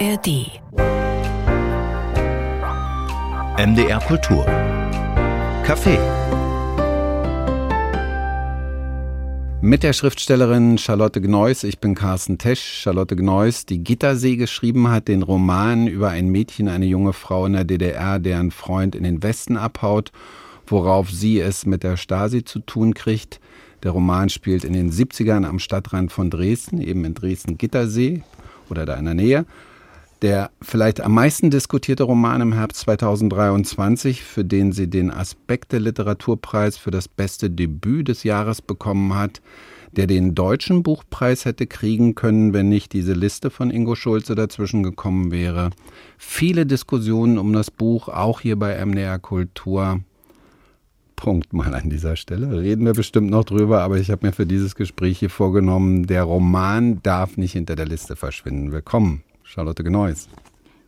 ARD. MDR Kultur. Café. Mit der Schriftstellerin Charlotte Gneuss, ich bin Carsten Tesch, Charlotte Gneuss, die Gittersee geschrieben hat, den Roman über ein Mädchen, eine junge Frau in der DDR, deren Freund in den Westen abhaut, worauf sie es mit der Stasi zu tun kriegt. Der Roman spielt in den 70ern am Stadtrand von Dresden, eben in Dresden-Gittersee oder da in der Nähe. Der vielleicht am meisten diskutierte Roman im Herbst 2023, für den sie den Aspekte Literaturpreis für das beste Debüt des Jahres bekommen hat, der den deutschen Buchpreis hätte kriegen können, wenn nicht diese Liste von Ingo Schulze dazwischen gekommen wäre. Viele Diskussionen um das Buch, auch hier bei MDR Kultur. Punkt mal an dieser Stelle. Reden wir bestimmt noch drüber, aber ich habe mir für dieses Gespräch hier vorgenommen, der Roman darf nicht hinter der Liste verschwinden. Willkommen. Charlotte Gneuss.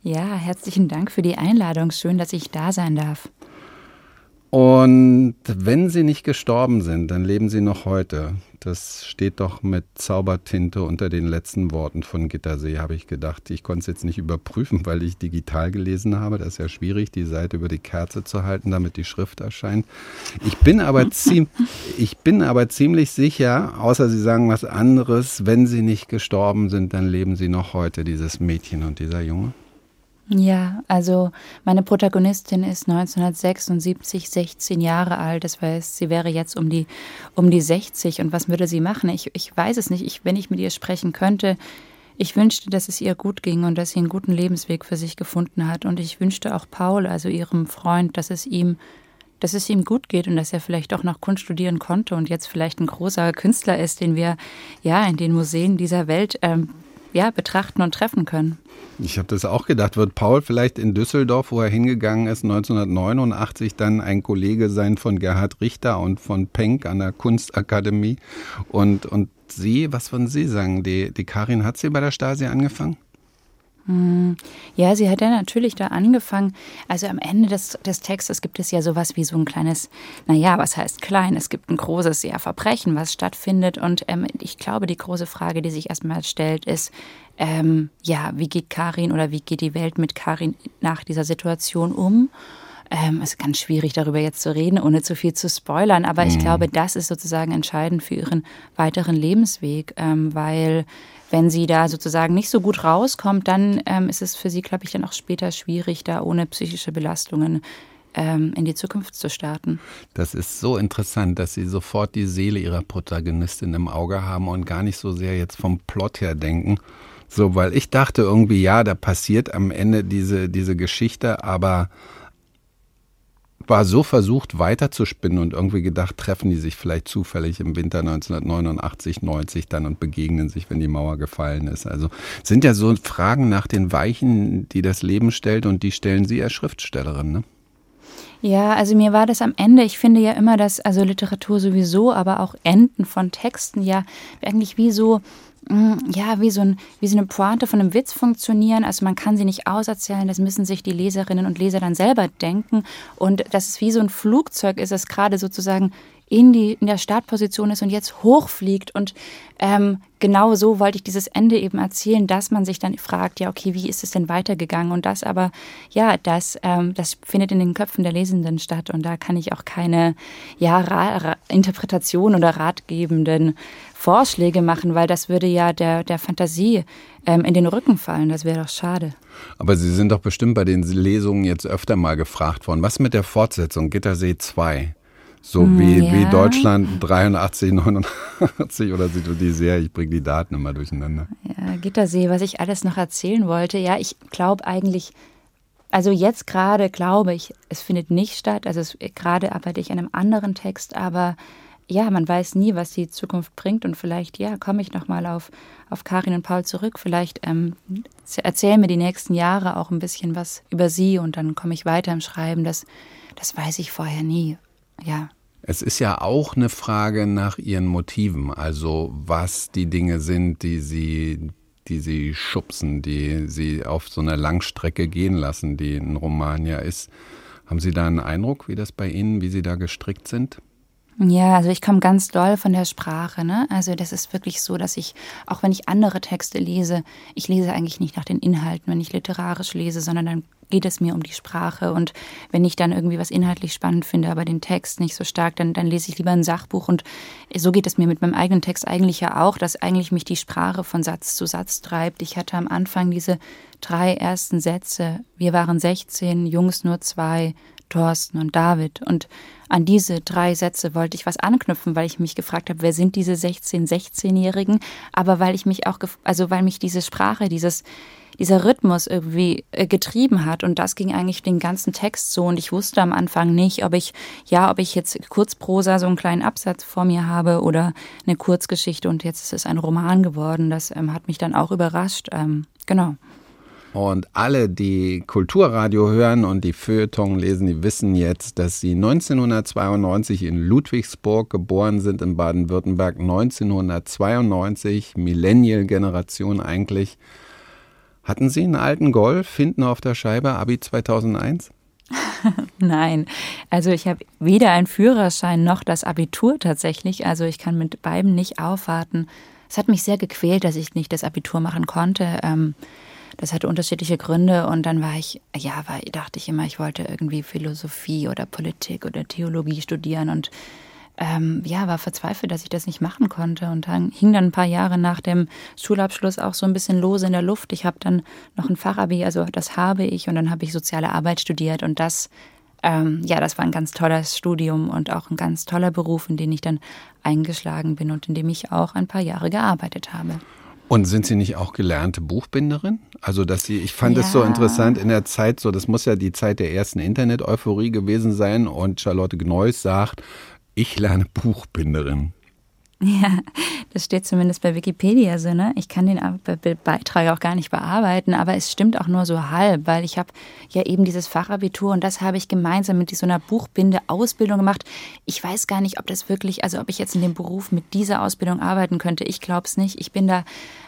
Ja, herzlichen Dank für die Einladung. Schön, dass ich da sein darf. Und wenn Sie nicht gestorben sind, dann leben Sie noch heute. Das steht doch mit Zaubertinte unter den letzten Worten von Gittersee, habe ich gedacht. Ich konnte es jetzt nicht überprüfen, weil ich digital gelesen habe. Das ist ja schwierig, die Seite über die Kerze zu halten, damit die Schrift erscheint. Ich bin aber, ziem ich bin aber ziemlich sicher, außer Sie sagen was anderes, wenn Sie nicht gestorben sind, dann leben Sie noch heute, dieses Mädchen und dieser Junge. Ja, also meine Protagonistin ist 1976 16 Jahre alt. Das heißt, sie wäre jetzt um die, um die 60. Und was würde sie machen? Ich, ich weiß es nicht. Ich, wenn ich mit ihr sprechen könnte, ich wünschte, dass es ihr gut ging und dass sie einen guten Lebensweg für sich gefunden hat. Und ich wünschte auch Paul, also ihrem Freund, dass es ihm, dass es ihm gut geht und dass er vielleicht auch noch Kunst studieren konnte und jetzt vielleicht ein großer Künstler ist, den wir ja in den Museen dieser Welt ähm, ja, betrachten und treffen können. Ich habe das auch gedacht. Wird Paul vielleicht in Düsseldorf, wo er hingegangen ist, 1989 dann ein Kollege sein von Gerhard Richter und von Penck an der Kunstakademie? Und, und Sie, was würden Sie sagen? Die, die Karin, hat sie bei der Stasi angefangen? Hm. Ja, sie hat ja natürlich da angefangen. Also am Ende des, des Textes gibt es ja sowas wie so ein kleines, naja, was heißt klein? Es gibt ein großes ja, Verbrechen, was stattfindet. Und ähm, ich glaube, die große Frage, die sich erstmal stellt, ist, ähm, ja, wie geht Karin oder wie geht die Welt mit Karin nach dieser Situation um? Ähm, es ist ganz schwierig, darüber jetzt zu reden, ohne zu viel zu spoilern. Aber mhm. ich glaube, das ist sozusagen entscheidend für ihren weiteren Lebensweg, ähm, weil wenn sie da sozusagen nicht so gut rauskommt, dann ähm, ist es für sie, glaube ich, dann auch später schwierig, da ohne psychische Belastungen ähm, in die Zukunft zu starten. Das ist so interessant, dass Sie sofort die Seele Ihrer Protagonistin im Auge haben und gar nicht so sehr jetzt vom Plot her denken. So, weil ich dachte irgendwie, ja, da passiert am Ende diese, diese Geschichte, aber war so versucht weiterzuspinnen und irgendwie gedacht, treffen die sich vielleicht zufällig im Winter 1989, 90 dann und begegnen sich, wenn die Mauer gefallen ist. Also sind ja so Fragen nach den Weichen, die das Leben stellt und die stellen Sie als Schriftstellerin, ne? Ja, also mir war das am Ende, ich finde ja immer, dass also Literatur sowieso, aber auch Enden von Texten ja eigentlich wie so ja, wie so, ein, wie so eine Pointe von einem Witz funktionieren. Also man kann sie nicht auserzählen, das müssen sich die Leserinnen und Leser dann selber denken. Und dass es wie so ein Flugzeug ist, das gerade sozusagen in, die, in der Startposition ist und jetzt hochfliegt. Und ähm, genau so wollte ich dieses Ende eben erzählen, dass man sich dann fragt, ja, okay, wie ist es denn weitergegangen? Und das aber, ja, das, ähm, das findet in den Köpfen der Lesenden statt. Und da kann ich auch keine ja, Ra Ra Interpretation oder ratgebenden Vorschläge machen, weil das würde ja der, der Fantasie ähm, in den Rücken fallen. Das wäre doch schade. Aber Sie sind doch bestimmt bei den Lesungen jetzt öfter mal gefragt worden. Was mit der Fortsetzung Gittersee 2? So hm, wie, ja. wie Deutschland 83, 89 oder die Serie, ich bringe die Daten immer durcheinander. Ja, Gittersee, was ich alles noch erzählen wollte. Ja, ich glaube eigentlich, also jetzt gerade glaube ich, es findet nicht statt. Also gerade arbeite ich an einem anderen Text, aber ja, man weiß nie, was die Zukunft bringt und vielleicht, ja, komme ich nochmal auf, auf Karin und Paul zurück. Vielleicht ähm, erzählen mir die nächsten Jahre auch ein bisschen was über sie und dann komme ich weiter im Schreiben. Das, das weiß ich vorher nie. Ja. Es ist ja auch eine Frage nach ihren Motiven, also was die Dinge sind, die sie, die sie schubsen, die sie auf so einer Langstrecke gehen lassen, die ein Roman ja ist. Haben Sie da einen Eindruck, wie das bei Ihnen, wie Sie da gestrickt sind? Ja, also ich komme ganz doll von der Sprache. Ne? Also das ist wirklich so, dass ich, auch wenn ich andere Texte lese, ich lese eigentlich nicht nach den Inhalten, wenn ich literarisch lese, sondern dann geht es mir um die Sprache. Und wenn ich dann irgendwie was inhaltlich spannend finde, aber den Text nicht so stark, dann, dann lese ich lieber ein Sachbuch. Und so geht es mir mit meinem eigenen Text eigentlich ja auch, dass eigentlich mich die Sprache von Satz zu Satz treibt. Ich hatte am Anfang diese drei ersten Sätze. Wir waren 16, Jungs nur zwei, Thorsten und David. Und an diese drei Sätze wollte ich was anknüpfen, weil ich mich gefragt habe, wer sind diese 16, 16-Jährigen? Aber weil ich mich auch, also weil mich diese Sprache, dieses, dieser Rhythmus irgendwie äh, getrieben hat. Und das ging eigentlich den ganzen Text so. Und ich wusste am Anfang nicht, ob ich, ja, ob ich jetzt Kurzprosa, so einen kleinen Absatz vor mir habe oder eine Kurzgeschichte. Und jetzt ist es ein Roman geworden. Das ähm, hat mich dann auch überrascht. Ähm, genau. Und alle, die Kulturradio hören und die Feuilleton lesen, die wissen jetzt, dass sie 1992 in Ludwigsburg geboren sind in Baden-Württemberg. 1992, Millennial-Generation eigentlich. Hatten Sie einen alten Golf hinten auf der Scheibe, Abi 2001? Nein, also ich habe weder einen Führerschein noch das Abitur tatsächlich. Also ich kann mit beiden nicht aufwarten. Es hat mich sehr gequält, dass ich nicht das Abitur machen konnte. Ähm, das hatte unterschiedliche Gründe und dann war ich, ja, war, dachte ich immer, ich wollte irgendwie Philosophie oder Politik oder Theologie studieren und ähm, ja, war verzweifelt, dass ich das nicht machen konnte und dann hing dann ein paar Jahre nach dem Schulabschluss auch so ein bisschen lose in der Luft. Ich habe dann noch ein Fachabi, also das habe ich und dann habe ich soziale Arbeit studiert und das ähm, ja, das war ein ganz tolles Studium und auch ein ganz toller Beruf, in den ich dann eingeschlagen bin und in dem ich auch ein paar Jahre gearbeitet habe. Und sind Sie nicht auch gelernte Buchbinderin? Also, dass Sie, ich fand es ja. so interessant in der Zeit, so, das muss ja die Zeit der ersten Internet-Euphorie gewesen sein und Charlotte Gneuss sagt, ich lerne Buchbinderin. Ja, das steht zumindest bei Wikipedia so, ne? Ich kann den Beitrag auch gar nicht bearbeiten, aber es stimmt auch nur so halb, weil ich habe ja eben dieses Fachabitur und das habe ich gemeinsam mit so einer Buchbinde-Ausbildung gemacht. Ich weiß gar nicht, ob das wirklich, also ob ich jetzt in dem Beruf mit dieser Ausbildung arbeiten könnte. Ich glaube es nicht. Ich bin da,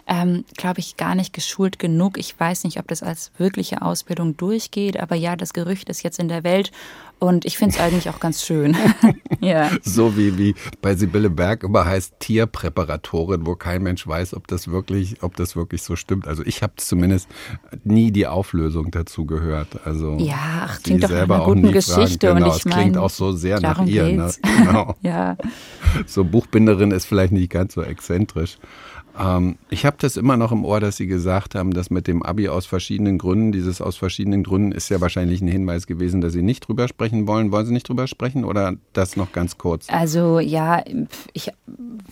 ähm, glaube ich, gar nicht geschult genug. Ich weiß nicht, ob das als wirkliche Ausbildung durchgeht, aber ja, das Gerücht ist jetzt in der Welt und ich finde es eigentlich auch ganz schön. ja. So wie, wie bei Sibylle Berg immer heißt Tierpräparatorin, wo kein Mensch weiß, ob das wirklich, ob das wirklich so stimmt. Also ich habe zumindest nie die Auflösung dazu gehört. Also ja, ach, klingt doch nach einer guten Geschichte. Genau, und ich es klingt auch so sehr nach ihr. Ne? Genau. ja. So Buchbinderin ist vielleicht nicht ganz so exzentrisch. Ähm, ich habe das immer noch im Ohr, dass Sie gesagt haben, dass mit dem Abi aus verschiedenen Gründen, dieses aus verschiedenen Gründen ist ja wahrscheinlich ein Hinweis gewesen, dass Sie nicht drüber sprechen wollen. Wollen Sie nicht drüber sprechen oder das noch ganz kurz? Also ja, ich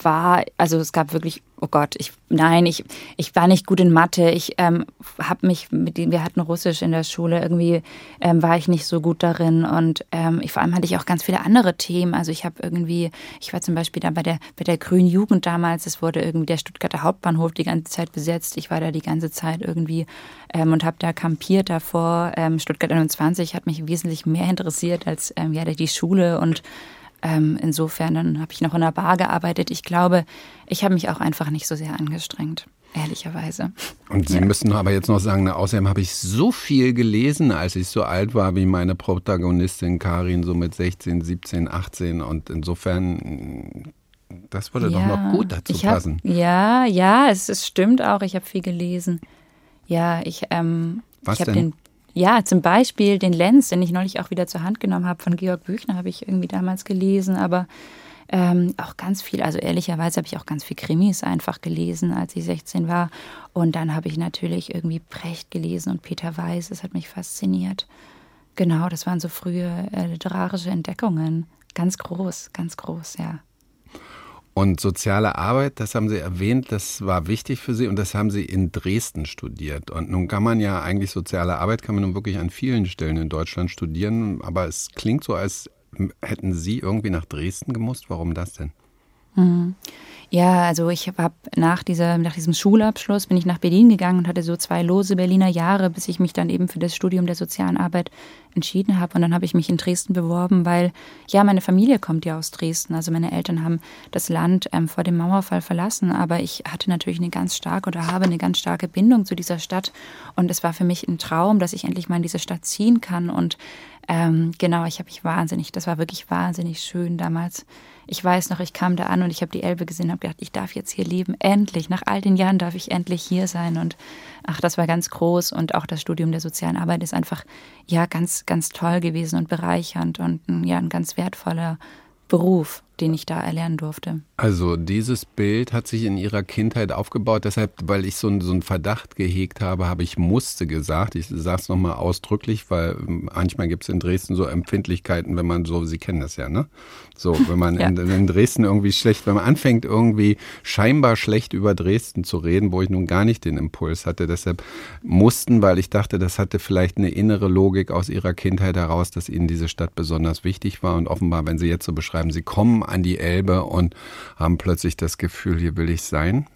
war, also es gab wirklich oh Gott, ich, nein, ich, ich war nicht gut in Mathe. Ich ähm, habe mich mit dem, wir hatten Russisch in der Schule, irgendwie ähm, war ich nicht so gut darin und ähm, ich, vor allem hatte ich auch ganz viele andere Themen. Also ich habe irgendwie, ich war zum Beispiel da bei der, bei der Grünen Jugend damals, es wurde irgendwie der Stuttgarter Hauptbahnhof die ganze Zeit besetzt. Ich war da die ganze Zeit irgendwie ähm, und habe da kampiert davor. Ähm, Stuttgart 21 hat mich wesentlich mehr interessiert als ähm, ja, die Schule und ähm, insofern, dann habe ich noch in der Bar gearbeitet. Ich glaube, ich habe mich auch einfach nicht so sehr angestrengt. Ehrlicherweise. Und Sie ja. müssen aber jetzt noch sagen, außerdem habe ich so viel gelesen, als ich so alt war wie meine Protagonistin Karin, so mit 16, 17, 18. Und insofern, das würde ja, doch noch gut dazu hab, passen. Ja, ja, es, es stimmt auch. Ich habe viel gelesen. Ja, ich, ähm, Was ich habe den ja, zum Beispiel den Lenz, den ich neulich auch wieder zur Hand genommen habe von Georg Büchner, habe ich irgendwie damals gelesen, aber ähm, auch ganz viel, also ehrlicherweise habe ich auch ganz viel Krimis einfach gelesen, als ich 16 war. Und dann habe ich natürlich irgendwie Brecht gelesen und Peter Weiß, das hat mich fasziniert. Genau, das waren so frühe äh, literarische Entdeckungen. Ganz groß, ganz groß, ja. Und soziale Arbeit, das haben Sie erwähnt, das war wichtig für Sie und das haben Sie in Dresden studiert. Und nun kann man ja eigentlich soziale Arbeit, kann man nun wirklich an vielen Stellen in Deutschland studieren, aber es klingt so, als hätten Sie irgendwie nach Dresden gemusst. Warum das denn? Mhm. Ja, also ich habe nach, dieser, nach diesem Schulabschluss bin ich nach Berlin gegangen und hatte so zwei lose Berliner Jahre, bis ich mich dann eben für das Studium der sozialen Arbeit entschieden habe. Und dann habe ich mich in Dresden beworben, weil ja, meine Familie kommt ja aus Dresden. Also meine Eltern haben das Land ähm, vor dem Mauerfall verlassen, aber ich hatte natürlich eine ganz starke oder habe eine ganz starke Bindung zu dieser Stadt. Und es war für mich ein Traum, dass ich endlich mal in diese Stadt ziehen kann. Und Ähm, genau, ich habe mich wahnsinnig, das war wirklich wahnsinnig schön damals. Ich weiß noch, ich kam da an und ich habe die Elbe gesehen und habe gedacht, ich darf jetzt hier leben, endlich. Nach all den Jahren darf ich endlich hier sein. Und ach, das war ganz groß. Und auch das Studium der sozialen Arbeit ist einfach, ja, ganz, ganz toll gewesen und bereichernd und ja, ein ganz wertvoller Beruf den ich da erlernen durfte. Also dieses Bild hat sich in Ihrer Kindheit aufgebaut, deshalb, weil ich so, so einen Verdacht gehegt habe, habe ich musste gesagt. Ich sage es nochmal ausdrücklich, weil manchmal gibt es in Dresden so Empfindlichkeiten, wenn man so, Sie kennen das ja, ne? So, wenn man ja. in, in, Dresden irgendwie schlecht, wenn man anfängt irgendwie scheinbar schlecht über Dresden zu reden, wo ich nun gar nicht den Impuls hatte. Deshalb mussten, weil ich dachte, das hatte vielleicht eine innere Logik aus Ihrer Kindheit heraus, dass Ihnen diese Stadt besonders wichtig war. Und offenbar, wenn Sie jetzt so beschreiben, Sie kommen an die Elbe und haben plötzlich das Gefühl, hier will ich sein?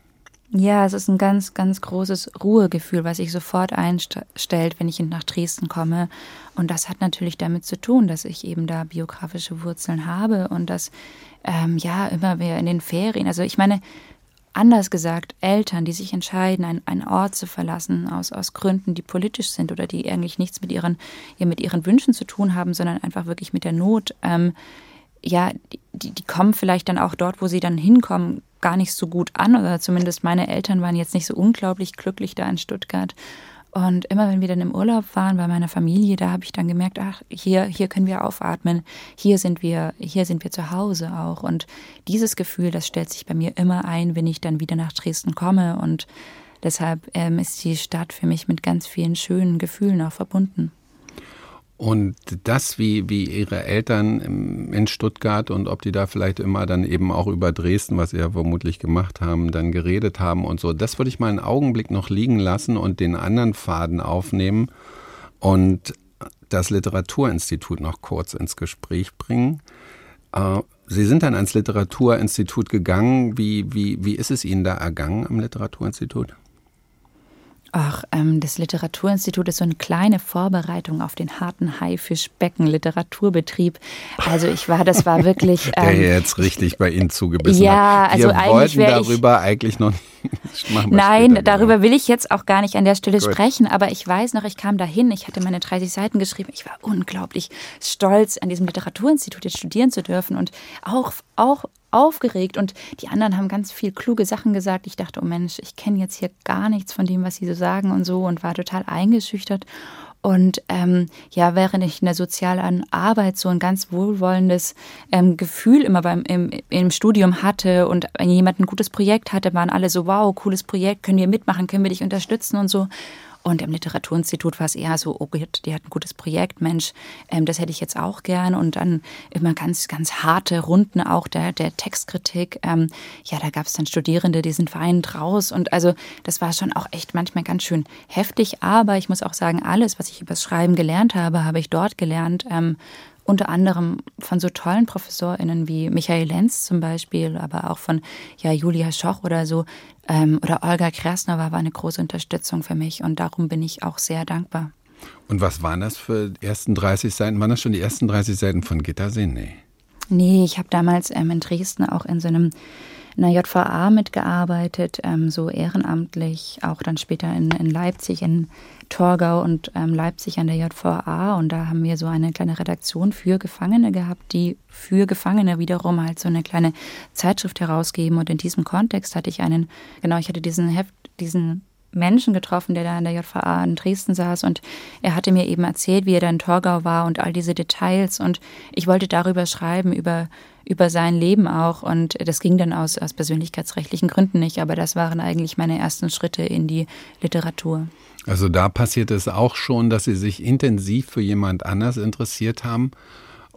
Ja, es ist ein ganz, ganz großes Ruhegefühl, was sich sofort einstellt, wenn ich nach Dresden komme. Und das hat natürlich damit zu tun, dass ich eben da biografische Wurzeln habe und dass, ähm, ja, immer wieder in den Ferien, also ich meine, anders gesagt, Eltern, die sich entscheiden, einen, einen Ort zu verlassen, aus, aus Gründen, die politisch sind oder die eigentlich nichts mit ihren, ja, mit ihren Wünschen zu tun haben, sondern einfach wirklich mit der Not, ähm, ja, die, die kommen vielleicht dann auch dort, wo sie dann hinkommen, gar nicht so gut an. Oder zumindest meine Eltern waren jetzt nicht so unglaublich glücklich da in Stuttgart. Und immer wenn wir dann im Urlaub waren bei meiner Familie, da habe ich dann gemerkt, ach, hier, hier können wir aufatmen, hier sind wir, hier sind wir zu Hause auch. Und dieses Gefühl, das stellt sich bei mir immer ein, wenn ich dann wieder nach Dresden komme. Und deshalb ähm, ist die Stadt für mich mit ganz vielen schönen Gefühlen auch verbunden. Und das, wie, wie ihre Eltern in Stuttgart und ob die da vielleicht immer dann eben auch über Dresden, was sie ja vermutlich gemacht haben, dann geredet haben und so, das würde ich mal einen Augenblick noch liegen lassen und den anderen Faden aufnehmen und das Literaturinstitut noch kurz ins Gespräch bringen. Äh, sie sind dann ans Literaturinstitut gegangen. Wie, wie, wie ist es Ihnen da ergangen am Literaturinstitut? Ach, ähm, das Literaturinstitut ist so eine kleine Vorbereitung auf den harten Haifischbecken-Literaturbetrieb. Also ich war, das war wirklich. Ähm, Der jetzt richtig bei Ihnen zugebissen ja, hat. Wir also eigentlich wollten darüber ich, eigentlich noch nicht. Nein, darüber will ich jetzt auch gar nicht an der Stelle Gut. sprechen, aber ich weiß noch, ich kam dahin, ich hatte meine 30 Seiten geschrieben, ich war unglaublich stolz, an diesem Literaturinstitut jetzt studieren zu dürfen und auch, auch aufgeregt und die anderen haben ganz viel kluge Sachen gesagt. Ich dachte, oh Mensch, ich kenne jetzt hier gar nichts von dem, was sie so sagen und so und war total eingeschüchtert. Und ähm, ja, während ich in der sozialen Arbeit so ein ganz wohlwollendes ähm, Gefühl immer beim im, im Studium hatte und wenn jemand ein gutes Projekt hatte, waren alle so, wow, cooles Projekt, können wir mitmachen, können wir dich unterstützen und so. Und im Literaturinstitut war es eher so, oh die hat ein gutes Projekt, Mensch, ähm, das hätte ich jetzt auch gern. Und dann immer ganz, ganz harte Runden auch der, der Textkritik. Ähm, ja, da gab es dann Studierende, die sind weinend raus. Und also das war schon auch echt manchmal ganz schön heftig. Aber ich muss auch sagen, alles, was ich übers Schreiben gelernt habe, habe ich dort gelernt. Ähm, unter anderem von so tollen ProfessorInnen wie Michael Lenz zum Beispiel, aber auch von ja, Julia Schoch oder so ähm, oder Olga Krasnova war eine große Unterstützung für mich und darum bin ich auch sehr dankbar. Und was waren das für die ersten 30 Seiten? Waren das schon die ersten 30 Seiten von Gittersee? Nee. Nee, ich habe damals ähm, in Dresden auch in so einem in der JVA mitgearbeitet, ähm, so ehrenamtlich, auch dann später in, in Leipzig, in Torgau und ähm, Leipzig an der JVA. Und da haben wir so eine kleine Redaktion für Gefangene gehabt, die für Gefangene wiederum halt so eine kleine Zeitschrift herausgeben. Und in diesem Kontext hatte ich einen, genau, ich hatte diesen Heft, diesen Menschen getroffen, der da in der JVA in Dresden saß. Und er hatte mir eben erzählt, wie er da in Torgau war und all diese Details. Und ich wollte darüber schreiben, über, über sein Leben auch. Und das ging dann aus, aus persönlichkeitsrechtlichen Gründen nicht, aber das waren eigentlich meine ersten Schritte in die Literatur. Also da passiert es auch schon, dass Sie sich intensiv für jemand anders interessiert haben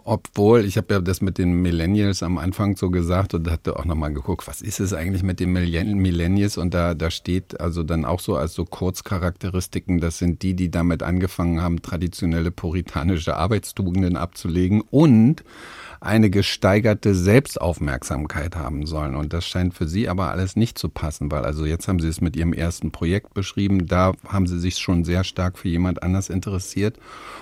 obwohl, ich habe ja das mit den Millennials am Anfang so gesagt und hatte auch nochmal geguckt, was ist es eigentlich mit den Millennials? Und da, da steht also dann auch so als so Kurzcharakteristiken, das sind die, die damit angefangen haben, traditionelle puritanische Arbeitstugenden abzulegen und eine gesteigerte Selbstaufmerksamkeit haben sollen. Und das scheint für Sie aber alles nicht zu passen, weil also jetzt haben Sie es mit Ihrem ersten Projekt beschrieben, da haben Sie sich schon sehr stark für jemand anders interessiert.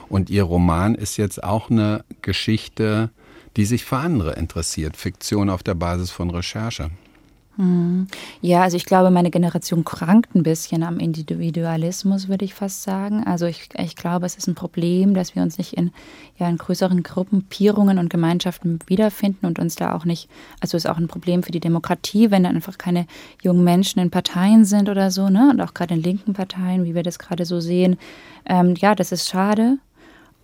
Und Ihr Roman ist jetzt auch eine Geschichte, die sich für andere interessiert, Fiktion auf der Basis von Recherche. Hm. Ja, also ich glaube, meine Generation krankt ein bisschen am Individualismus, würde ich fast sagen. Also ich, ich glaube, es ist ein Problem, dass wir uns nicht in, ja, in größeren Gruppierungen und Gemeinschaften wiederfinden und uns da auch nicht, also ist auch ein Problem für die Demokratie, wenn da einfach keine jungen Menschen in Parteien sind oder so, ne? Und auch gerade in linken Parteien, wie wir das gerade so sehen. Ähm, ja, das ist schade.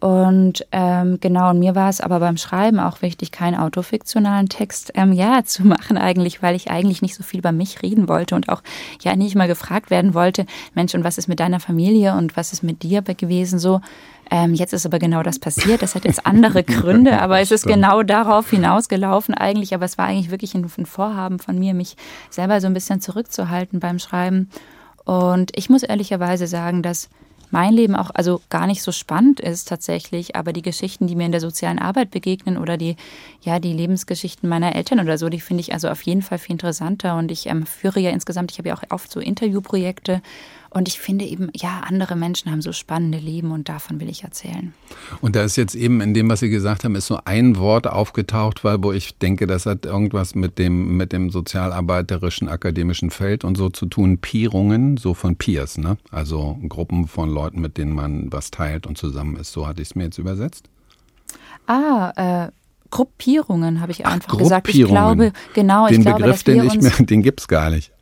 Und ähm, genau, und mir war es aber beim Schreiben auch wichtig, keinen autofiktionalen Text ähm, ja zu machen eigentlich, weil ich eigentlich nicht so viel über mich reden wollte und auch ja nicht mal gefragt werden wollte, Mensch, und was ist mit deiner Familie und was ist mit dir gewesen so. Ähm, jetzt ist aber genau das passiert. Das hat jetzt andere Gründe, aber es ist genau darauf hinausgelaufen eigentlich. Aber es war eigentlich wirklich ein, ein Vorhaben von mir, mich selber so ein bisschen zurückzuhalten beim Schreiben. Und ich muss ehrlicherweise sagen, dass mein Leben auch also gar nicht so spannend ist tatsächlich, aber die Geschichten, die mir in der sozialen Arbeit begegnen oder die ja die Lebensgeschichten meiner Eltern oder so, die finde ich also auf jeden Fall viel interessanter. Und ich ähm, führe ja insgesamt, ich habe ja auch oft so Interviewprojekte und ich finde eben, ja, andere Menschen haben so spannende Leben und davon will ich erzählen. Und da ist jetzt eben in dem, was Sie gesagt haben, ist so ein Wort aufgetaucht, weil wo ich denke, das hat irgendwas mit dem, mit dem sozialarbeiterischen akademischen Feld und so zu tun. Peerungen, so von Peers, ne? Also Gruppen von Leuten, mit denen man was teilt und zusammen ist. So hatte ich es mir jetzt übersetzt. Ah, äh, Gruppierungen habe ich einfach Ach, gesagt. Ich glaube, genau, den ich glaube, Begriff, den ich mir, den gibt es gar nicht.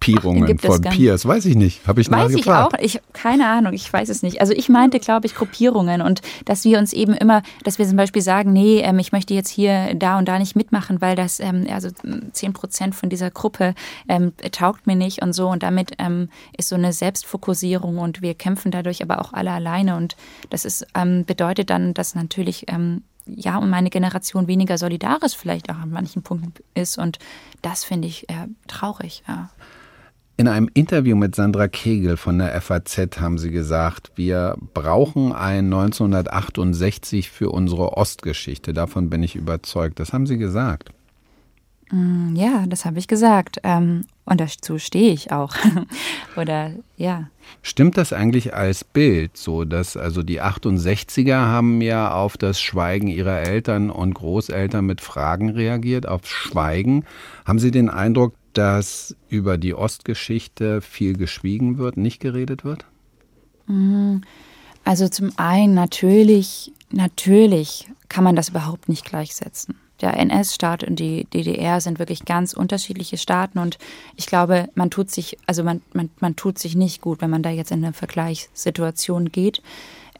Gruppierungen von Peers, weiß ich nicht. Habe ich Weiß ich auch, ich, keine Ahnung, ich weiß es nicht. Also ich meinte, glaube ich, Gruppierungen und dass wir uns eben immer, dass wir zum Beispiel sagen, nee, ähm, ich möchte jetzt hier da und da nicht mitmachen, weil das, ähm, also zehn Prozent von dieser Gruppe ähm, taugt mir nicht und so und damit ähm, ist so eine Selbstfokussierung und wir kämpfen dadurch aber auch alle alleine und das ist, ähm, bedeutet dann, dass natürlich ähm, ja, und meine Generation weniger solidarisch vielleicht auch an manchen Punkten ist. Und das finde ich äh, traurig. Ja. In einem Interview mit Sandra Kegel von der FAZ haben Sie gesagt, wir brauchen ein 1968 für unsere Ostgeschichte. Davon bin ich überzeugt. Das haben Sie gesagt. Mm, ja, das habe ich gesagt. Ähm, und dazu stehe ich auch. Oder ja. Stimmt das eigentlich als Bild, so dass also die 68er haben ja auf das Schweigen ihrer Eltern und Großeltern mit Fragen reagiert, auf Schweigen. Haben Sie den Eindruck, dass über die Ostgeschichte viel geschwiegen wird, nicht geredet wird? Mhm. Also zum einen natürlich, natürlich kann man das überhaupt nicht gleichsetzen. Der NS-Staat und die DDR sind wirklich ganz unterschiedliche Staaten und ich glaube, man tut sich, also man, man, man tut sich nicht gut, wenn man da jetzt in eine Vergleichssituation geht.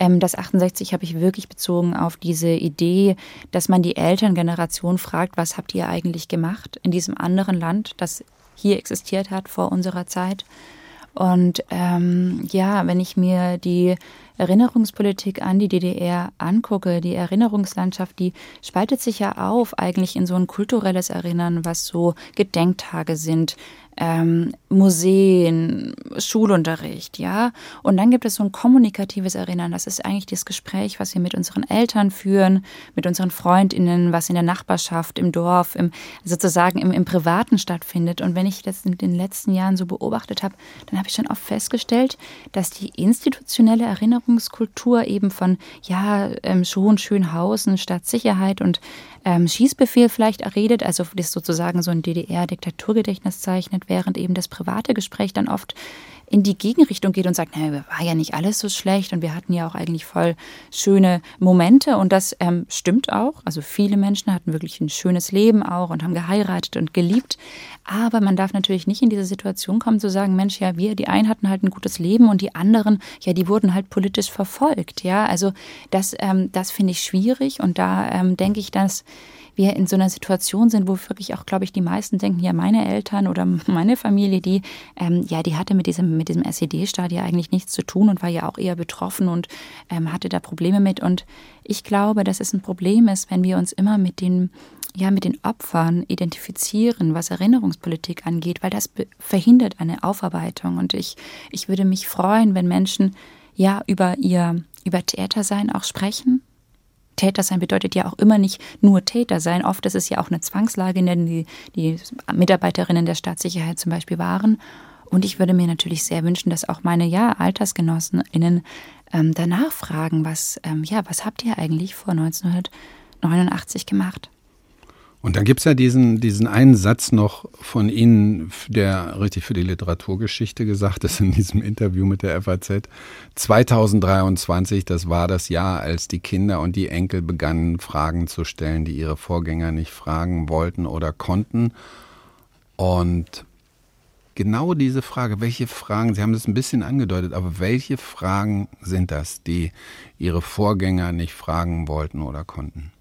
Ähm, das 68 habe ich wirklich bezogen auf diese Idee, dass man die Elterngeneration fragt, was habt ihr eigentlich gemacht in diesem anderen Land, das hier existiert hat vor unserer Zeit. Und ähm, ja, wenn ich mir die Erinnerungspolitik an die DDR angucke, die Erinnerungslandschaft, die spaltet sich ja auf eigentlich in so ein kulturelles Erinnern, was so Gedenktage sind, ähm, Museen, Schulunterricht, ja. Und dann gibt es so ein kommunikatives Erinnern. Das ist eigentlich das Gespräch, was wir mit unseren Eltern führen, mit unseren FreundInnen, was in der Nachbarschaft, im Dorf, im, sozusagen im, im Privaten stattfindet. Und wenn ich das in den letzten Jahren so beobachtet habe, dann habe ich schon oft festgestellt, dass die institutionelle Erinnerungskultur eben von, ja, ähm, schon Schönhausen, Stadtsicherheit und ähm, Schießbefehl vielleicht erredet, also das sozusagen so ein DDR-Diktaturgedächtnis zeichnet, während eben das private Gespräch dann oft in die Gegenrichtung geht und sagt, naja, war ja nicht alles so schlecht und wir hatten ja auch eigentlich voll schöne Momente und das ähm, stimmt auch. Also viele Menschen hatten wirklich ein schönes Leben auch und haben geheiratet und geliebt. Aber man darf natürlich nicht in diese Situation kommen zu sagen, Mensch, ja, wir, die einen hatten halt ein gutes Leben und die anderen, ja, die wurden halt politisch verfolgt. Ja, also das, ähm, das finde ich schwierig und da ähm, denke ich, dass wir in so einer Situation sind, wo wirklich auch, glaube ich, die meisten denken, ja, meine Eltern oder meine Familie, die, ähm, ja, die hatte mit diesem, mit diesem SED-Staat ja eigentlich nichts zu tun und war ja auch eher betroffen und ähm, hatte da Probleme mit. Und ich glaube, dass es ein Problem ist, wenn wir uns immer mit den ja, mit den Opfern identifizieren, was Erinnerungspolitik angeht, weil das verhindert eine Aufarbeitung. Und ich, ich würde mich freuen, wenn Menschen ja über ihr, über Tätersein auch sprechen, Täter sein bedeutet ja auch immer nicht nur Täter sein. Oft ist es ja auch eine Zwangslage, in der die, die Mitarbeiterinnen der Staatssicherheit zum Beispiel waren. Und ich würde mir natürlich sehr wünschen, dass auch meine ja, AltersgenossInnen ähm, danach fragen, was, ähm, ja, was habt ihr eigentlich vor 1989 gemacht? Und dann gibt es ja diesen, diesen einen Satz noch von Ihnen, der richtig für die Literaturgeschichte gesagt ist in diesem Interview mit der FAZ. 2023, das war das Jahr, als die Kinder und die Enkel begannen, Fragen zu stellen, die ihre Vorgänger nicht fragen wollten oder konnten. Und genau diese Frage, welche Fragen, Sie haben das ein bisschen angedeutet, aber welche Fragen sind das, die Ihre Vorgänger nicht fragen wollten oder konnten?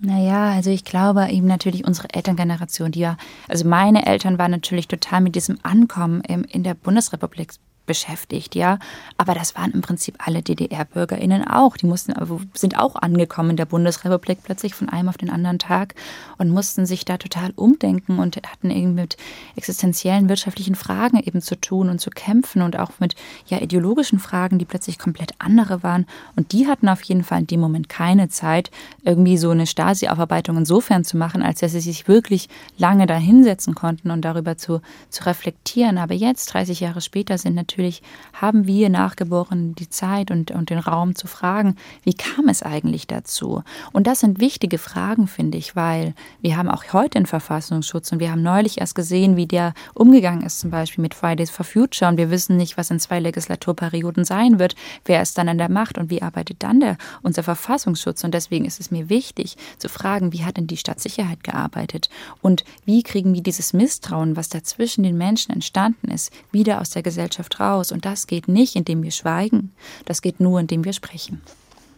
Naja, also ich glaube eben natürlich unsere Elterngeneration, die ja, also meine Eltern waren natürlich total mit diesem Ankommen in der Bundesrepublik beschäftigt, ja. Aber das waren im Prinzip alle DDR-BürgerInnen auch. Die mussten, sind auch angekommen in der Bundesrepublik plötzlich von einem auf den anderen Tag und mussten sich da total umdenken und hatten eben mit existenziellen wirtschaftlichen Fragen eben zu tun und zu kämpfen und auch mit ja ideologischen Fragen, die plötzlich komplett andere waren. Und die hatten auf jeden Fall in dem Moment keine Zeit, irgendwie so eine Stasi-Aufarbeitung insofern zu machen, als dass sie sich wirklich lange da hinsetzen konnten und darüber zu, zu reflektieren. Aber jetzt, 30 Jahre später, sind natürlich natürlich haben wir Nachgeborenen die Zeit und, und den Raum zu fragen, wie kam es eigentlich dazu? Und das sind wichtige Fragen, finde ich, weil wir haben auch heute einen Verfassungsschutz und wir haben neulich erst gesehen, wie der umgegangen ist, zum Beispiel mit Fridays for Future und wir wissen nicht, was in zwei Legislaturperioden sein wird, wer ist dann an der Macht und wie arbeitet dann der, unser Verfassungsschutz und deswegen ist es mir wichtig zu fragen, wie hat denn die Stadtsicherheit gearbeitet und wie kriegen wir dieses Misstrauen, was da zwischen den Menschen entstanden ist, wieder aus der Gesellschaft raus? Raus. Und das geht nicht, indem wir schweigen. Das geht nur, indem wir sprechen.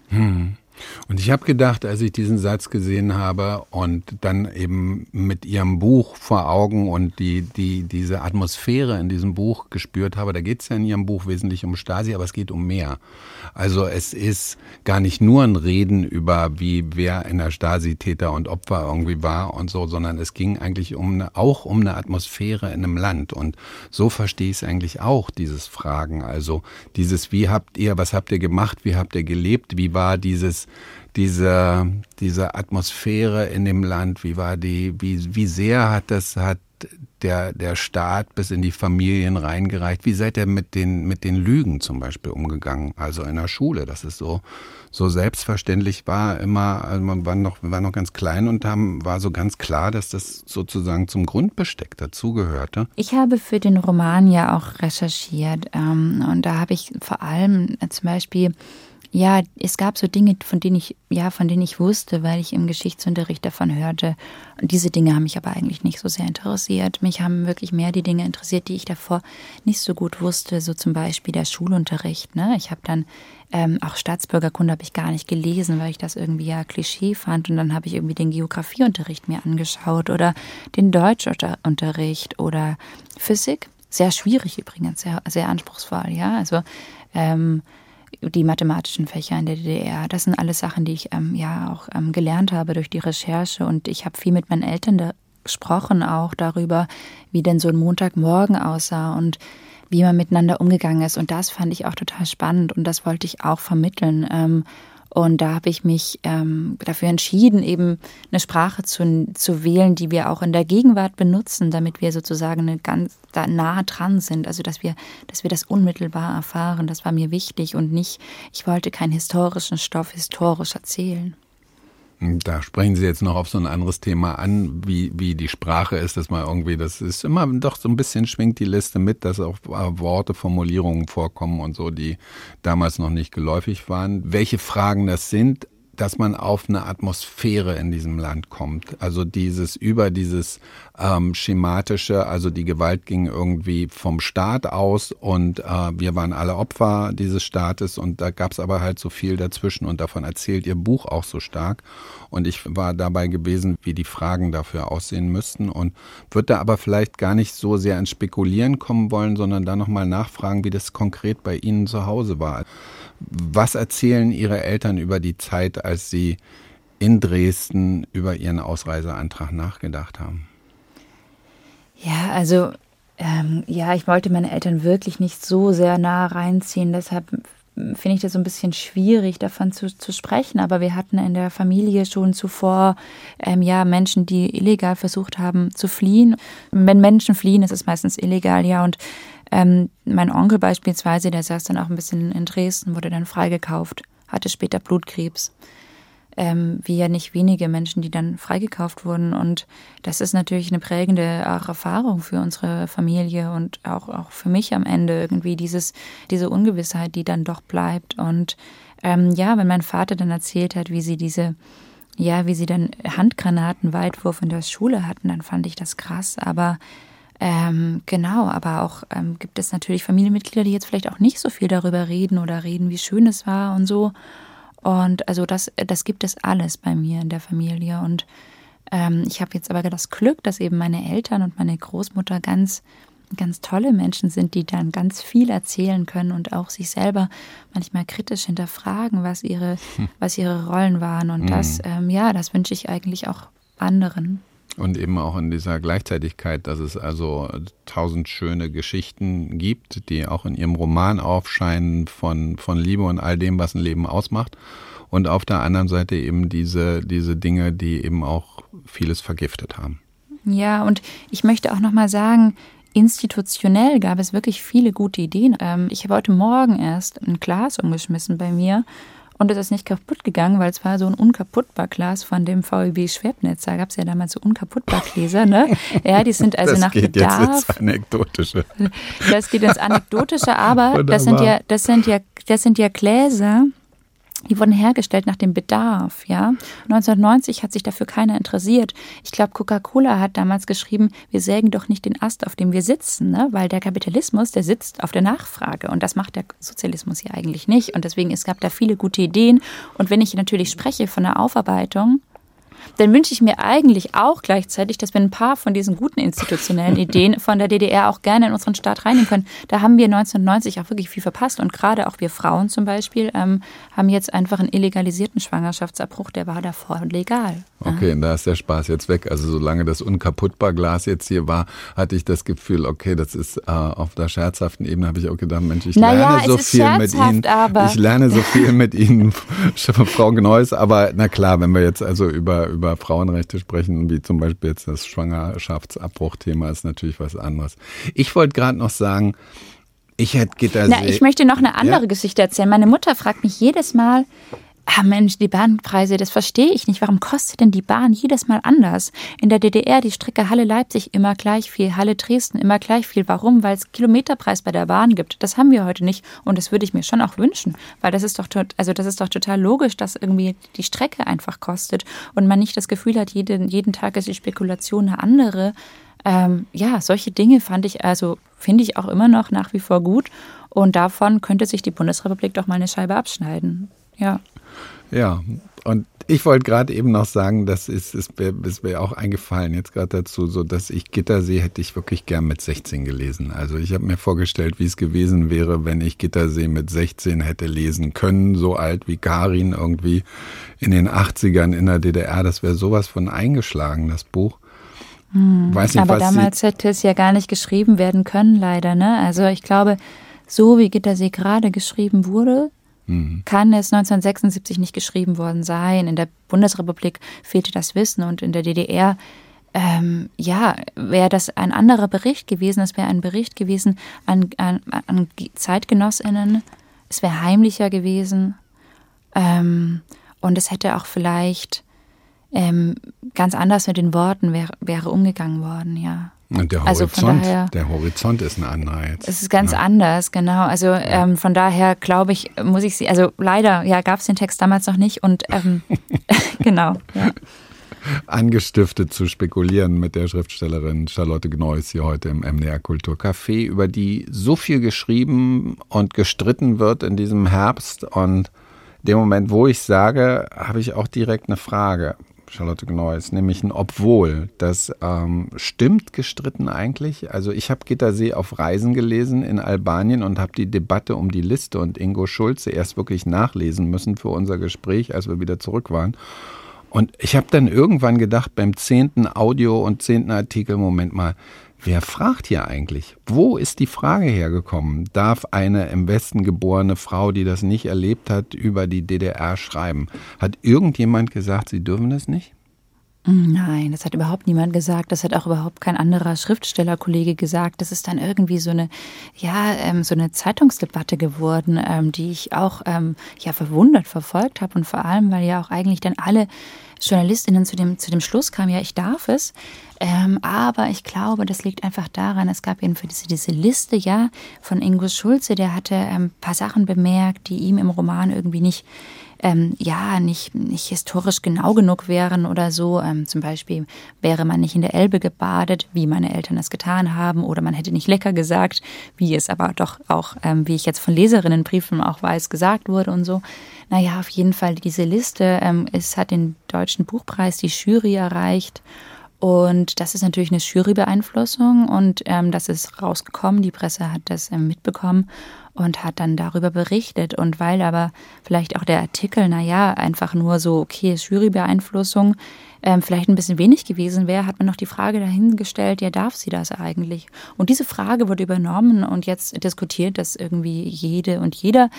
Hm. Und ich habe gedacht, als ich diesen Satz gesehen habe und dann eben mit ihrem Buch vor Augen und die, die, diese Atmosphäre in diesem Buch gespürt habe, da geht es ja in ihrem Buch wesentlich um Stasi, aber es geht um mehr. Also es ist gar nicht nur ein Reden über, wie wer in der Stasi Täter und Opfer irgendwie war und so, sondern es ging eigentlich um eine, auch um eine Atmosphäre in einem Land. Und so verstehe ich es eigentlich auch, dieses Fragen. Also dieses, wie habt ihr, was habt ihr gemacht, wie habt ihr gelebt, wie war dieses diese, diese Atmosphäre in dem Land, wie war die, wie, wie sehr hat das, hat der, der Staat bis in die Familien reingereicht? Wie seid ihr mit den, mit den Lügen zum Beispiel umgegangen? Also in der Schule, dass es so, so selbstverständlich war, immer, also man war noch, waren noch ganz klein und haben, war so ganz klar, dass das sozusagen zum Grundbesteck dazugehörte. Ich habe für den Roman ja auch recherchiert ähm, und da habe ich vor allem äh, zum Beispiel ja, es gab so Dinge, von denen ich, ja, von denen ich wusste, weil ich im Geschichtsunterricht davon hörte. Und diese Dinge haben mich aber eigentlich nicht so sehr interessiert. Mich haben wirklich mehr die Dinge interessiert, die ich davor nicht so gut wusste, so zum Beispiel der Schulunterricht. Ne? Ich habe dann ähm, auch Staatsbürgerkunde habe ich gar nicht gelesen, weil ich das irgendwie ja Klischee fand. Und dann habe ich irgendwie den Geografieunterricht mir angeschaut oder den Deutschunterricht oder Physik. Sehr schwierig übrigens, sehr, sehr anspruchsvoll, ja. Also ähm, die mathematischen Fächer in der DDR. Das sind alles Sachen, die ich ähm, ja auch ähm, gelernt habe durch die Recherche und ich habe viel mit meinen Eltern gesprochen auch darüber, wie denn so ein Montagmorgen aussah und wie man miteinander umgegangen ist. Und das fand ich auch total spannend und das wollte ich auch vermitteln. Ähm, und da habe ich mich ähm, dafür entschieden, eben eine Sprache zu, zu wählen, die wir auch in der Gegenwart benutzen, damit wir sozusagen eine ganz da nah dran sind. Also dass wir, dass wir das unmittelbar erfahren. Das war mir wichtig und nicht, ich wollte keinen historischen Stoff historisch erzählen. Da sprechen Sie jetzt noch auf so ein anderes Thema an, wie, wie die Sprache ist, dass man irgendwie, das ist immer doch so ein bisschen schwingt die Liste mit, dass auch äh, Worte, Formulierungen vorkommen und so, die damals noch nicht geläufig waren. Welche Fragen das sind, dass man auf eine Atmosphäre in diesem Land kommt. Also dieses über dieses ähm, schematische, also die Gewalt ging irgendwie vom Staat aus und äh, wir waren alle Opfer dieses Staates und da gab es aber halt so viel dazwischen und davon erzählt ihr Buch auch so stark. Und ich war dabei gewesen, wie die Fragen dafür aussehen müssten und würde da aber vielleicht gar nicht so sehr ins Spekulieren kommen wollen, sondern da nochmal nachfragen, wie das konkret bei Ihnen zu Hause war. Was erzählen Ihre Eltern über die Zeit, als Sie in Dresden über Ihren Ausreiseantrag nachgedacht haben? Ja, also ähm, ja, ich wollte meine Eltern wirklich nicht so sehr nah reinziehen. Deshalb finde ich das so ein bisschen schwierig, davon zu, zu sprechen. Aber wir hatten in der Familie schon zuvor ähm, ja Menschen, die illegal versucht haben zu fliehen. Wenn Menschen fliehen, ist es meistens illegal, ja. Und ähm, mein Onkel beispielsweise, der saß dann auch ein bisschen in Dresden, wurde dann freigekauft, hatte später Blutkrebs. ähm, wie ja nicht wenige Menschen, die dann freigekauft wurden. Und das ist natürlich eine prägende Erfahrung für unsere Familie und auch, auch für mich am Ende irgendwie dieses, diese Ungewissheit, die dann doch bleibt. Und ähm, ja, wenn mein Vater dann erzählt hat, wie sie diese ja, wie sie dann Handgranatenweitwurf in der Schule hatten, dann fand ich das krass. Aber ähm, genau, aber auch ähm, gibt es natürlich Familienmitglieder, die jetzt vielleicht auch nicht so viel darüber reden oder reden, wie schön es war und so. Und also das, das gibt es alles bei mir in der Familie. Und ähm, ich habe jetzt aber das Glück, dass eben meine Eltern und meine Großmutter ganz ganz tolle Menschen sind, die dann ganz viel erzählen können und auch sich selber manchmal kritisch hinterfragen, was ihre, hm. was ihre Rollen waren. Und mhm. das, ähm, ja, das wünsche ich eigentlich auch anderen. Und eben auch in dieser Gleichzeitigkeit, dass es also tausend schöne Geschichten gibt, die auch in ihrem Roman aufscheinen von, von Liebe und all dem, was ein Leben ausmacht. Und auf der anderen Seite eben diese, diese Dinge, die eben auch vieles vergiftet haben. Ja, und ich möchte auch nochmal sagen, institutionell gab es wirklich viele gute Ideen. Ähm, ich habe heute Morgen erst ein Glas umgeschmissen bei mir und es ist nicht kaputt gegangen, weil es war so ein unkaputtbar Glas von dem VEB Schwebnitz. Da gab es ja damals so unkaputtbar Gläser, ne? Ja, die sind also das nach geht Bedarf. Jetzt ins Anekdotische. Das geht ins Anekdotische, aber das sind ja, das sind ja, das sind ja Gläser, die wurden hergestellt nach dem Bedarf, ja. 1990 hat sich dafür keiner interessiert. Ich glaube, Coca-Cola hat damals geschrieben, wir sägen doch nicht den Ast, auf dem wir sitzen, ne? weil der Kapitalismus, der sitzt auf der Nachfrage und das macht der Sozialismus ja eigentlich nicht. Und deswegen, es gab da viele gute Ideen. Und wenn ich natürlich spreche von der Aufarbeitung, dann wünsche ich mir eigentlich auch gleichzeitig, dass wir ein paar von diesen guten institutionellen Ideen von der DDR auch gerne in unseren Staat reinnehmen können. Da haben wir 1990 auch wirklich viel verpasst und gerade auch wir Frauen zum Beispiel ähm, haben jetzt einfach einen illegalisierten Schwangerschaftsabbruch, der war davor legal. Okay, und da ist der Spaß jetzt weg. Also solange das unkaputtbar Glas jetzt hier war, hatte ich das Gefühl, okay, das ist äh, auf der scherzhaften Ebene, habe ich auch gedacht, Mensch, ich naja, lerne so viel mit Ihnen. Ich lerne so viel mit Ihnen, Frau Gneuss, aber na klar, wenn wir jetzt also über, über Frauenrechte sprechen, wie zum Beispiel jetzt das Schwangerschaftsabbruchthema, ist natürlich was anderes. Ich wollte gerade noch sagen, ich hätte Gitter. Na, ich möchte noch eine andere ja? Geschichte erzählen. Meine Mutter fragt mich jedes Mal, ah Mensch, die Bahnpreise, das verstehe ich nicht. Warum kostet denn die Bahn jedes Mal anders? In der DDR die Strecke Halle-Leipzig immer gleich viel, Halle-Dresden immer gleich viel. Warum? Weil es Kilometerpreis bei der Bahn gibt. Das haben wir heute nicht und das würde ich mir schon auch wünschen, weil das ist doch also das ist doch total logisch, dass irgendwie die Strecke einfach kostet und man nicht das Gefühl hat, jeden, jeden Tag ist die Spekulation eine andere. Ähm, ja, solche Dinge fand ich also finde ich auch immer noch nach wie vor gut und davon könnte sich die Bundesrepublik doch mal eine Scheibe abschneiden. Ja. Ja, und ich wollte gerade eben noch sagen, das ist, ist, ist mir auch eingefallen jetzt gerade dazu, so dass ich Gittersee hätte ich wirklich gern mit 16 gelesen. Also ich habe mir vorgestellt, wie es gewesen wäre, wenn ich Gittersee mit 16 hätte lesen können, so alt wie Karin irgendwie in den 80ern in der DDR. Das wäre sowas von eingeschlagen, das Buch. Hm, Weiß nicht, aber damals hätte es ja gar nicht geschrieben werden können, leider. Ne? Also ich glaube, so wie Gittersee gerade geschrieben wurde, mhm. kann es 1976 nicht geschrieben worden sein. In der Bundesrepublik fehlte das Wissen und in der DDR ähm, ja, wäre das ein anderer Bericht gewesen. Es wäre ein Bericht gewesen an, an, an Zeitgenossinnen. Es wäre heimlicher gewesen. Ähm, und es hätte auch vielleicht ähm, ganz anders mit den Worten wär, wäre umgegangen worden, ja. Und der also Horizont, also daher, der Horizont ist ein anderer jetzt. Es ist ganz ja. anders, genau. Also ja. ähm, von daher glaube ich, muss ich sie, also leider, ja, gab es den Text damals noch nicht und ähm, genau. Ja. Angestiftet zu spekulieren mit der Schriftstellerin Charlotte Gneuss hier heute im MDR Kulturcafé, über die so viel geschrieben und gestritten wird in diesem Herbst. Und dem Moment, wo ich sage, habe ich auch direkt eine Frage. Charlotte Gneuss, nämlich ein Obwohl. Das ähm, stimmt gestritten eigentlich. Also ich habe Gittersee auf Reisen gelesen in Albanien und habe die Debatte um die Liste und Ingo Schulze erst wirklich nachlesen müssen für unser Gespräch, als wir wieder zurück waren. Und ich habe dann irgendwann gedacht, beim zehnten Audio und zehnten Artikel, Moment mal, Wer fragt hier eigentlich? Wo ist die Frage hergekommen? Darf eine im Westen geborene Frau, die das nicht erlebt hat, über die DDR schreiben? Hat irgendjemand gesagt, sie dürfen das nicht? Nein, das hat überhaupt niemand gesagt. Das hat auch überhaupt kein anderer Schriftstellerkollege gesagt. Das ist dann irgendwie so eine, ja, ähm, so eine Zeitungsdebatte geworden, ähm, die ich auch ähm, ja verwundert verfolgt habe und vor allem, weil ja auch eigentlich dann alle Journalistinnen zu dem zu dem Schluss kamen, ja, ich darf es. Ähm, aber ich glaube, das liegt einfach daran, es gab eben für diese, diese Liste ja von Ingo Schulze, der hatte ein ähm, paar Sachen bemerkt, die ihm im Roman irgendwie nicht ähm, ja nicht, nicht historisch genau genug wären oder so. Ähm, zum Beispiel wäre man nicht in der Elbe gebadet, wie meine Eltern es getan haben, oder man hätte nicht lecker gesagt, wie es aber doch auch, ähm, wie ich jetzt von Leserinnenbriefen auch weiß, gesagt wurde und so. Naja, auf jeden Fall diese Liste, ähm, es hat den Deutschen Buchpreis die Jury erreicht. Und das ist natürlich eine Jurybeeinflussung und ähm, das ist rausgekommen. Die Presse hat das ähm, mitbekommen und hat dann darüber berichtet. Und weil aber vielleicht auch der Artikel, naja, einfach nur so, okay, Jurybeeinflussung, ähm, vielleicht ein bisschen wenig gewesen wäre, hat man noch die Frage dahingestellt, ja, darf sie das eigentlich? Und diese Frage wurde übernommen und jetzt diskutiert das irgendwie jede und jeder.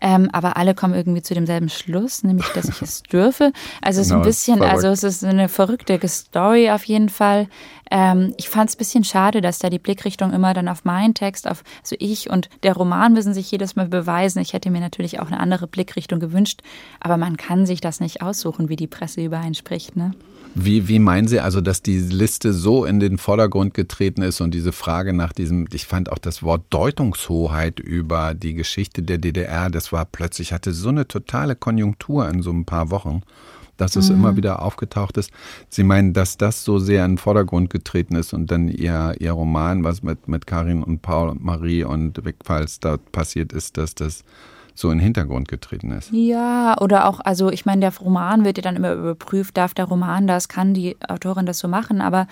Ähm, aber alle kommen irgendwie zu demselben Schluss, nämlich, dass ich es dürfe. Also es ist ein genau, bisschen, also es ist eine verrückte Story auf jeden Fall. Ähm, ich fand es ein bisschen schade, dass da die Blickrichtung immer dann auf meinen Text, auf also ich und der Roman müssen sich jedes Mal beweisen. Ich hätte mir natürlich auch eine andere Blickrichtung gewünscht, aber man kann sich das nicht aussuchen, wie die Presse über einen spricht. Ne? Wie, wie meinen Sie also, dass die Liste so in den Vordergrund getreten ist und diese Frage nach diesem, ich fand auch das Wort Deutungshoheit über die Geschichte der DDR, das war plötzlich, hatte so eine totale Konjunktur in so ein paar Wochen, dass es mhm. immer wieder aufgetaucht ist. Sie meinen, dass das so sehr in den Vordergrund getreten ist und dann Ihr, Ihr Roman, was mit, mit Karin und Paul und Marie und Wegfalls da passiert ist, dass das so in den Hintergrund getreten ist. Ja, oder auch, also ich meine, der Roman wird ja dann immer überprüft, darf der Roman das, kann die Autorin das so machen, aber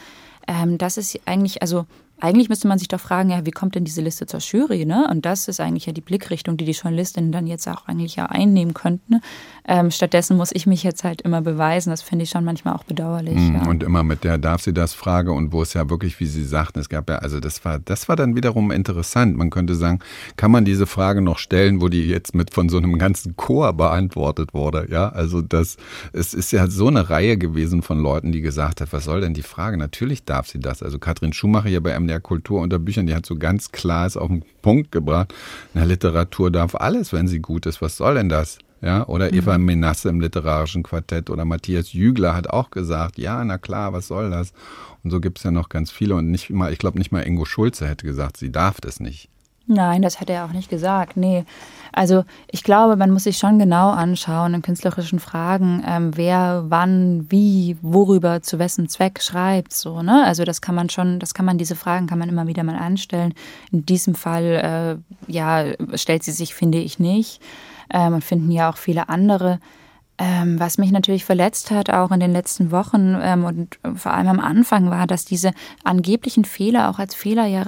ähm, das ist eigentlich, also eigentlich müsste man sich doch fragen, ja, wie kommt denn diese Liste zur Jury? Ne? Und das ist eigentlich ja die Blickrichtung, die die Journalistinnen dann jetzt auch eigentlich ja einnehmen könnten. Ähm, stattdessen muss ich mich jetzt halt immer beweisen. Das finde ich schon manchmal auch bedauerlich. Mhm, ja. Und immer mit der darf sie das Frage und wo es ja wirklich, wie Sie sagten, es gab ja, also das war, das war dann wiederum interessant. Man könnte sagen, kann man diese Frage noch stellen, wo die jetzt mit von so einem ganzen Chor beantwortet wurde? Ja, also das, es ist ja so eine Reihe gewesen von Leuten, die gesagt hat, was soll denn die Frage? Natürlich darf sie das. Also Katrin Schumacher hier bei MDR Kultur unter Büchern, die hat so ganz klar es auf den Punkt gebracht. Der Literatur darf alles, wenn sie gut ist. Was soll denn das? Ja, oder mhm. Eva Menasse im literarischen Quartett oder Matthias Jügler hat auch gesagt, ja, na klar, was soll das? Und so gibt es ja noch ganz viele und nicht mal, ich glaube nicht mal Ingo Schulze hätte gesagt, sie darf das nicht. Nein, das hat er auch nicht gesagt. Nee. Also ich glaube, man muss sich schon genau anschauen in künstlerischen Fragen, ähm, wer, wann, wie, worüber, zu wessen Zweck schreibt. So, ne? Also das kann man schon, das kann man, diese Fragen kann man immer wieder mal anstellen. In diesem Fall, äh, ja, stellt sie sich, finde ich, nicht. Ähm, und finden ja auch viele andere. Ähm, was mich natürlich verletzt hat, auch in den letzten Wochen ähm, und vor allem am Anfang, war, dass diese angeblichen Fehler auch als Fehler ja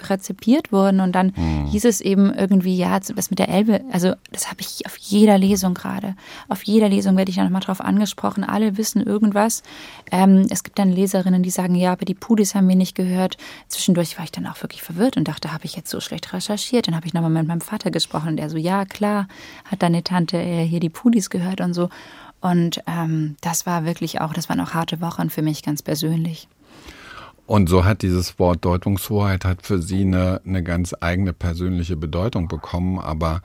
rezipiert wurden. Und dann mhm. hieß es eben irgendwie, ja, was mit der Elbe, also das habe ich auf jeder Lesung gerade. Auf jeder Lesung werde ich da nochmal drauf angesprochen. Alle wissen irgendwas. Ähm, es gibt dann Leserinnen, die sagen, ja, aber die Pudis haben wir nicht gehört. Zwischendurch war ich dann auch wirklich verwirrt und dachte, habe ich jetzt so schlecht recherchiert? Dann habe ich nochmal mit meinem Vater gesprochen und der so, ja, klar, hat deine Tante äh, hier die Pudis gehört und so. Und ähm, das war wirklich auch, das waren auch harte Wochen für mich ganz persönlich. Und so hat dieses Wort Deutungshoheit hat für Sie eine, eine ganz eigene persönliche Bedeutung bekommen. Aber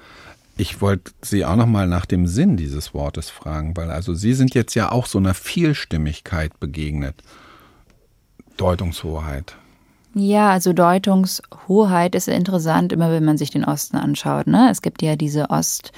ich wollte Sie auch noch mal nach dem Sinn dieses Wortes fragen, weil also Sie sind jetzt ja auch so einer Vielstimmigkeit begegnet. Deutungshoheit. Ja, also Deutungshoheit ist interessant, immer wenn man sich den Osten anschaut. Ne? Es gibt ja diese Ost-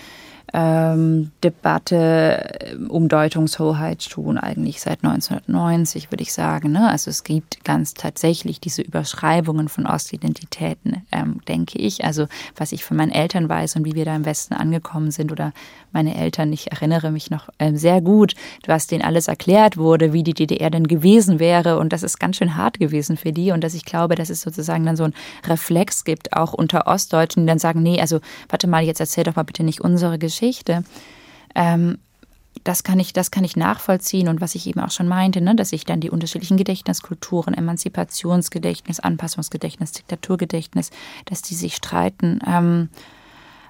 ähm, Debatte äh, um Deutungshoheit schon eigentlich seit 1990, würde ich sagen. Ne? Also es gibt ganz tatsächlich diese Überschreibungen von Ostidentitäten, ähm, denke ich. Also was ich von meinen Eltern weiß und wie wir da im Westen angekommen sind oder meine Eltern, ich erinnere mich noch ähm, sehr gut, was denen alles erklärt wurde, wie die DDR denn gewesen wäre. Und das ist ganz schön hart gewesen für die. Und dass ich glaube, dass es sozusagen dann so einen Reflex gibt, auch unter Ostdeutschen, die dann sagen, nee, also warte mal, jetzt erzähl doch mal bitte nicht unsere Geschichte. Ähm, das kann ich, das kann ich nachvollziehen und was ich eben auch schon meinte, ne, dass ich dann die unterschiedlichen Gedächtniskulturen, Emanzipationsgedächtnis, Anpassungsgedächtnis, Diktaturgedächtnis, dass die sich streiten. Ähm,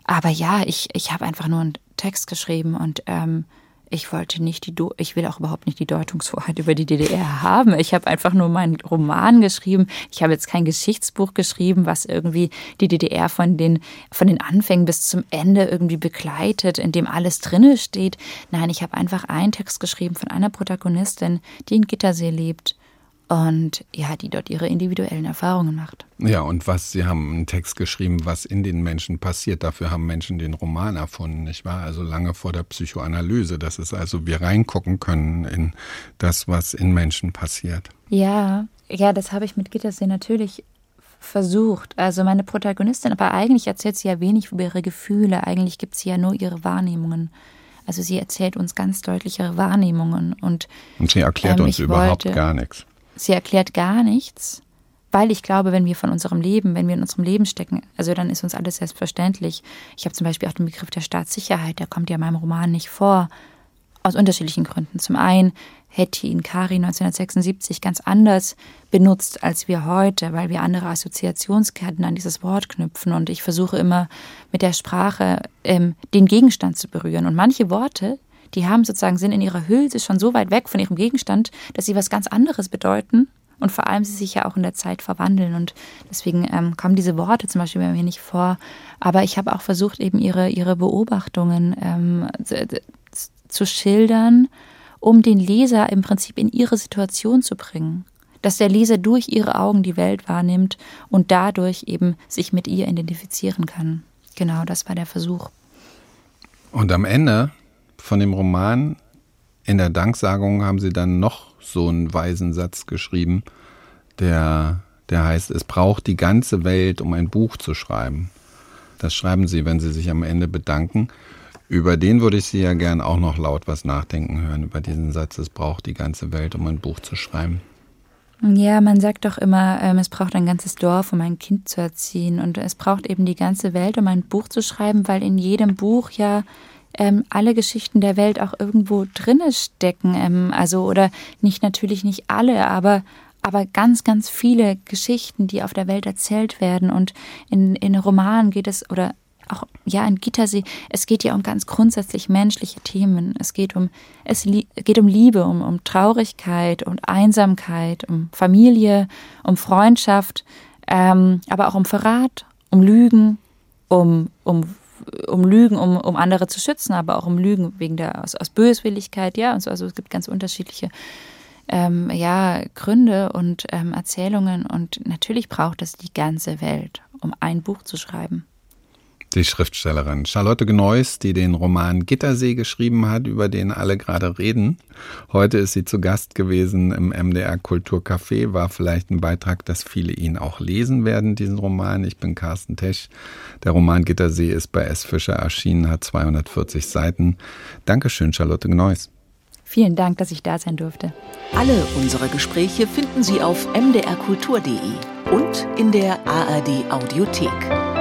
aber ja, ich, ich habe einfach nur einen Text geschrieben und ähm, ich wollte nicht die, Do ich will auch überhaupt nicht die Deutungshoheit über die DDR haben. Ich habe einfach nur meinen Roman geschrieben. Ich habe jetzt kein Geschichtsbuch geschrieben, was irgendwie die DDR von den, von den Anfängen bis zum Ende irgendwie begleitet, in dem alles drinne steht. Nein, ich habe einfach einen Text geschrieben von einer Protagonistin, die in Gittersee lebt und ja, die dort ihre individuellen Erfahrungen macht. Ja, und was, Sie haben einen Text geschrieben, was in den Menschen passiert. Dafür haben Menschen den Roman erfunden, nicht wahr? Also lange vor der Psychoanalyse. Das ist also, wir reingucken können in das, was in Menschen passiert. Ja, ja, das habe ich mit Gittersee natürlich versucht. Also meine Protagonistin, aber eigentlich erzählt sie ja wenig über ihre Gefühle. Eigentlich gibt sie ja nur ihre Wahrnehmungen. Also sie erzählt uns ganz deutlich ihre Wahrnehmungen und und sie erklärt ähm, uns überhaupt wollte, gar nichts. Sie erklärt gar nichts, weil ich glaube, wenn wir von unserem Leben, wenn wir in unserem Leben stecken, also dann ist uns alles selbstverständlich. Ich habe zum Beispiel auch den Begriff der Staatssicherheit, der kommt ja in meinem Roman nicht vor. Aus unterschiedlichen Gründen. Zum einen hätte ihn Kari 1976 ganz anders benutzt als wir heute, weil wir andere Assoziationsketten an dieses Wort knüpfen. Und ich versuche immer mit der Sprache ähm, den Gegenstand zu berühren. Und manche Worte, die haben sozusagen, sind in ihrer Hülse schon so weit weg von ihrem Gegenstand, dass sie was ganz anderes bedeuten und vor allem sie sich ja auch in der Zeit verwandeln. Und deswegen ähm, kommen diese Worte zum Beispiel bei mir nicht vor. Aber ich habe auch versucht, eben ihre, ihre Beobachtungen ähm, zu, zu schildern, um den Leser im Prinzip in ihre Situation zu bringen. Dass der Leser durch ihre Augen die Welt wahrnimmt und dadurch eben sich mit ihr identifizieren kann. Genau, das war der Versuch. Und am Ende von dem Roman, in der Danksagung haben sie dann noch so einen weisen Satz geschrieben, der, der heißt, es braucht die ganze Welt, um ein Buch zu schreiben. Das schreiben sie, wenn sie sich am Ende bedanken. Über den würde ich Sie ja gern auch noch laut was nachdenken hören, über diesen Satz, es braucht die ganze Welt, um ein Buch zu schreiben. Ja, man sagt doch immer, ähm, es braucht ein ganzes Dorf, um ein Kind zu erziehen. Und es braucht eben die ganze Welt, um ein Buch zu schreiben, weil in jedem Buch ja ähm, alle Geschichten der Welt auch irgendwo drinne stecken. Ähm, also oder nicht natürlich nicht alle, aber aber ganz, ganz viele Geschichten, die auf der Welt erzählt werden. Und in, in Romanen geht es, oder auch ja in Gittersee, es geht ja um ganz grundsätzlich menschliche Themen. Es geht um, es geht um Liebe, um, um Traurigkeit und Einsamkeit, um Familie, um Freundschaft, ähm, aber auch um Verrat, um Lügen, um, um um Lügen, um, um andere zu schützen, aber auch um Lügen wegen der aus, aus Böswilligkeit, ja, und so. Also es gibt ganz unterschiedliche ähm, ja, Gründe und ähm, Erzählungen und natürlich braucht es die ganze Welt, um ein Buch zu schreiben die Schriftstellerin Charlotte Gneuss, die den Roman Gittersee geschrieben hat, über den alle gerade reden. Heute ist sie zu Gast gewesen im MDR Kulturcafé, war vielleicht ein Beitrag, dass viele ihn auch lesen werden, diesen Roman. Ich bin Carsten Tesch. Der Roman Gittersee ist bei S. Fischer erschienen, hat 240 Seiten. Dankeschön, Charlotte Gneuss. Vielen Dank, dass ich da sein durfte. Alle unsere Gespräche finden Sie auf mdrkultur.de und in der ARD Audiothek.